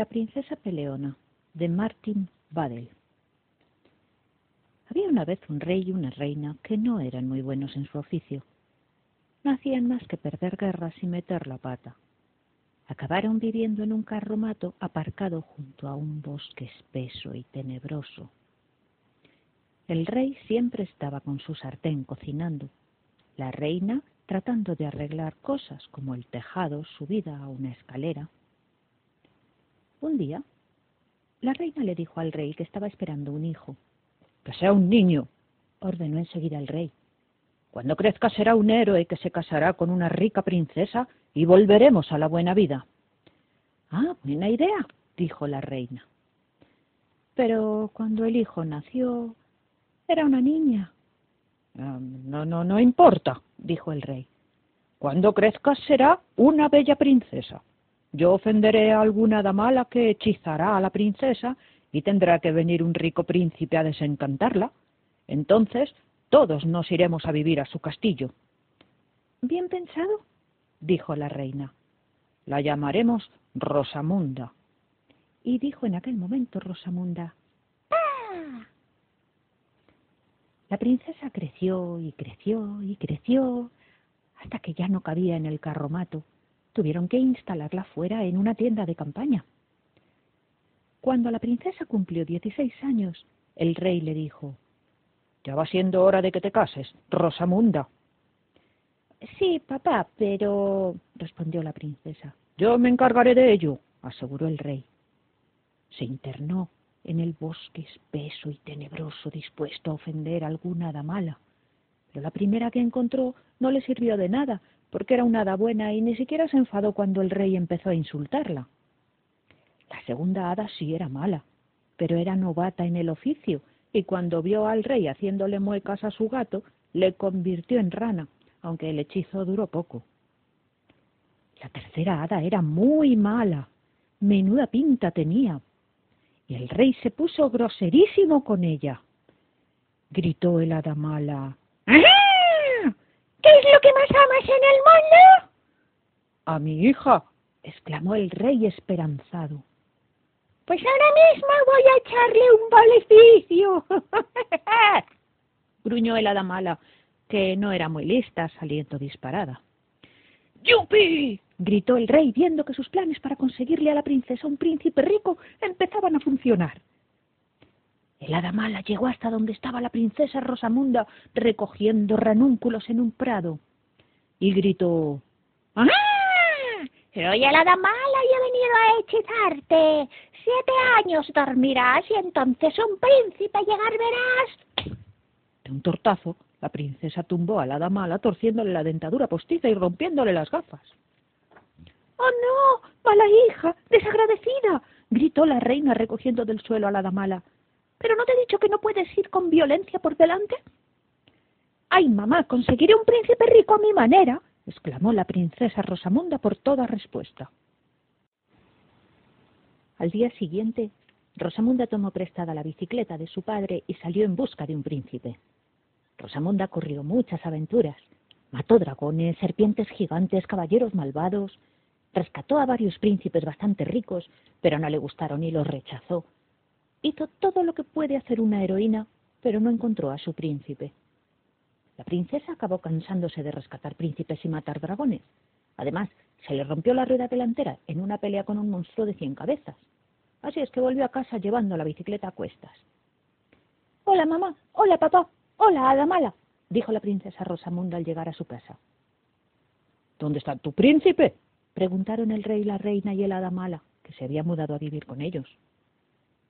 La princesa Peleona, de Martin Badel. Había una vez un rey y una reina que no eran muy buenos en su oficio. No hacían más que perder guerras y meter la pata. Acabaron viviendo en un carromato aparcado junto a un bosque espeso y tenebroso. El rey siempre estaba con su sartén cocinando, la reina tratando de arreglar cosas como el tejado subida a una escalera. Un día, la reina le dijo al rey que estaba esperando un hijo. Que sea un niño, ordenó enseguida el rey. Cuando crezca será un héroe que se casará con una rica princesa y volveremos a la buena vida. Ah, buena idea, dijo la reina. Pero cuando el hijo nació, era una niña. No, no, no importa, dijo el rey. Cuando crezca será una bella princesa. Yo ofenderé a alguna damala que hechizará a la princesa y tendrá que venir un rico príncipe a desencantarla. Entonces todos nos iremos a vivir a su castillo. Bien pensado, dijo la reina. La llamaremos Rosamunda. Y dijo en aquel momento Rosamunda, ¡Ah! La princesa creció y creció y creció hasta que ya no cabía en el carromato. Tuvieron que instalarla fuera en una tienda de campaña. Cuando la princesa cumplió dieciséis años, el rey le dijo Ya va siendo hora de que te cases, Rosamunda. Sí, papá, pero respondió la princesa. Yo me encargaré de ello, aseguró el rey. Se internó en el bosque espeso y tenebroso, dispuesto a ofender a alguna hada mala. Pero la primera que encontró no le sirvió de nada, porque era una hada buena y ni siquiera se enfadó cuando el rey empezó a insultarla. La segunda hada sí era mala, pero era novata en el oficio, y cuando vio al rey haciéndole muecas a su gato, le convirtió en rana, aunque el hechizo duró poco. La tercera hada era muy mala, menuda pinta tenía, y el rey se puso groserísimo con ella. Gritó el hada mala. ¿Qué es lo que más amas en el mundo? A mi hija, exclamó el rey esperanzado. Pues ahora mismo voy a echarle un boleficio. gruñó el hada mala, que no era muy lista, saliendo disparada. ¡Yupi! gritó el rey, viendo que sus planes para conseguirle a la princesa un príncipe rico empezaban a funcionar. El hada mala llegó hasta donde estaba la princesa Rosamunda recogiendo ranúnculos en un prado y gritó ¡Ah! Soy el hada mala y he venido a hechizarte. Siete años dormirás y entonces un príncipe llegar verás. De un tortazo, la princesa tumbó al hada mala torciéndole la dentadura postiza y rompiéndole las gafas. ¡Oh, no! ¡Mala hija! ¡Desagradecida! gritó la reina recogiendo del suelo a la damala. ¿Pero no te he dicho que no puedes ir con violencia por delante? ¡Ay, mamá! Conseguiré un príncipe rico a mi manera! exclamó la princesa Rosamunda por toda respuesta. Al día siguiente, Rosamunda tomó prestada la bicicleta de su padre y salió en busca de un príncipe. Rosamunda corrió muchas aventuras. Mató dragones, serpientes gigantes, caballeros malvados, Rescató a varios príncipes bastante ricos, pero no le gustaron y los rechazó. Hizo todo lo que puede hacer una heroína, pero no encontró a su príncipe. La princesa acabó cansándose de rescatar príncipes y matar dragones. Además, se le rompió la rueda delantera en una pelea con un monstruo de cien cabezas. Así es que volvió a casa llevando la bicicleta a cuestas. Hola, mamá. Hola, papá. Hola, hada mala, dijo la princesa Rosamunda al llegar a su casa. ¿Dónde está tu príncipe? preguntaron el rey, la reina y el hada mala, que se había mudado a vivir con ellos.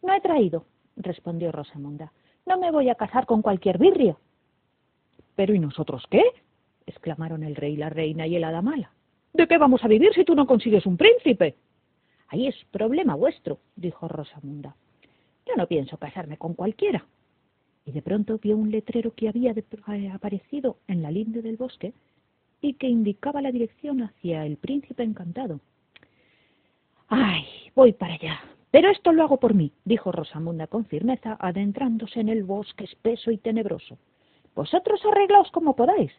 No he traído, respondió Rosamunda. No me voy a casar con cualquier birrio. ¿Pero y nosotros qué? exclamaron el rey, la reina y el hada mala. ¿De qué vamos a vivir si tú no consigues un príncipe? Ahí es problema vuestro, dijo Rosamunda. Yo no pienso casarme con cualquiera. Y de pronto vio un letrero que había eh, aparecido en la linde del bosque y que indicaba la dirección hacia el príncipe encantado. Ay, voy para allá. Pero esto lo hago por mí, dijo Rosamunda con firmeza, adentrándose en el bosque espeso y tenebroso. Vosotros arreglaos como podáis.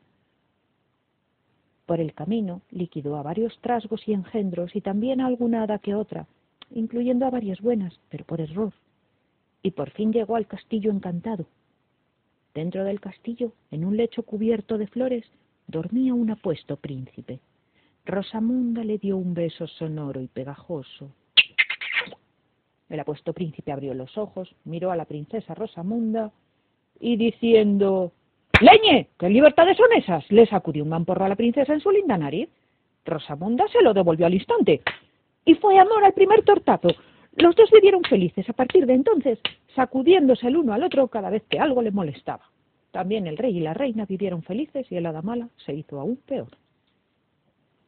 Por el camino liquidó a varios trasgos y engendros y también a alguna hada que otra, incluyendo a varias buenas, pero por error. Y por fin llegó al castillo encantado. Dentro del castillo, en un lecho cubierto de flores, dormía un apuesto príncipe. Rosamunda le dio un beso sonoro y pegajoso. El apuesto príncipe abrió los ojos, miró a la princesa Rosamunda y diciendo ¡Leñe! ¿Qué libertades son esas? le sacudió un mamporro a la princesa en su linda nariz. Rosamunda se lo devolvió al instante. Y fue amor al primer tortazo. Los dos vivieron felices a partir de entonces, sacudiéndose el uno al otro cada vez que algo le molestaba. También el rey y la reina vivieron felices y el hada mala se hizo aún peor.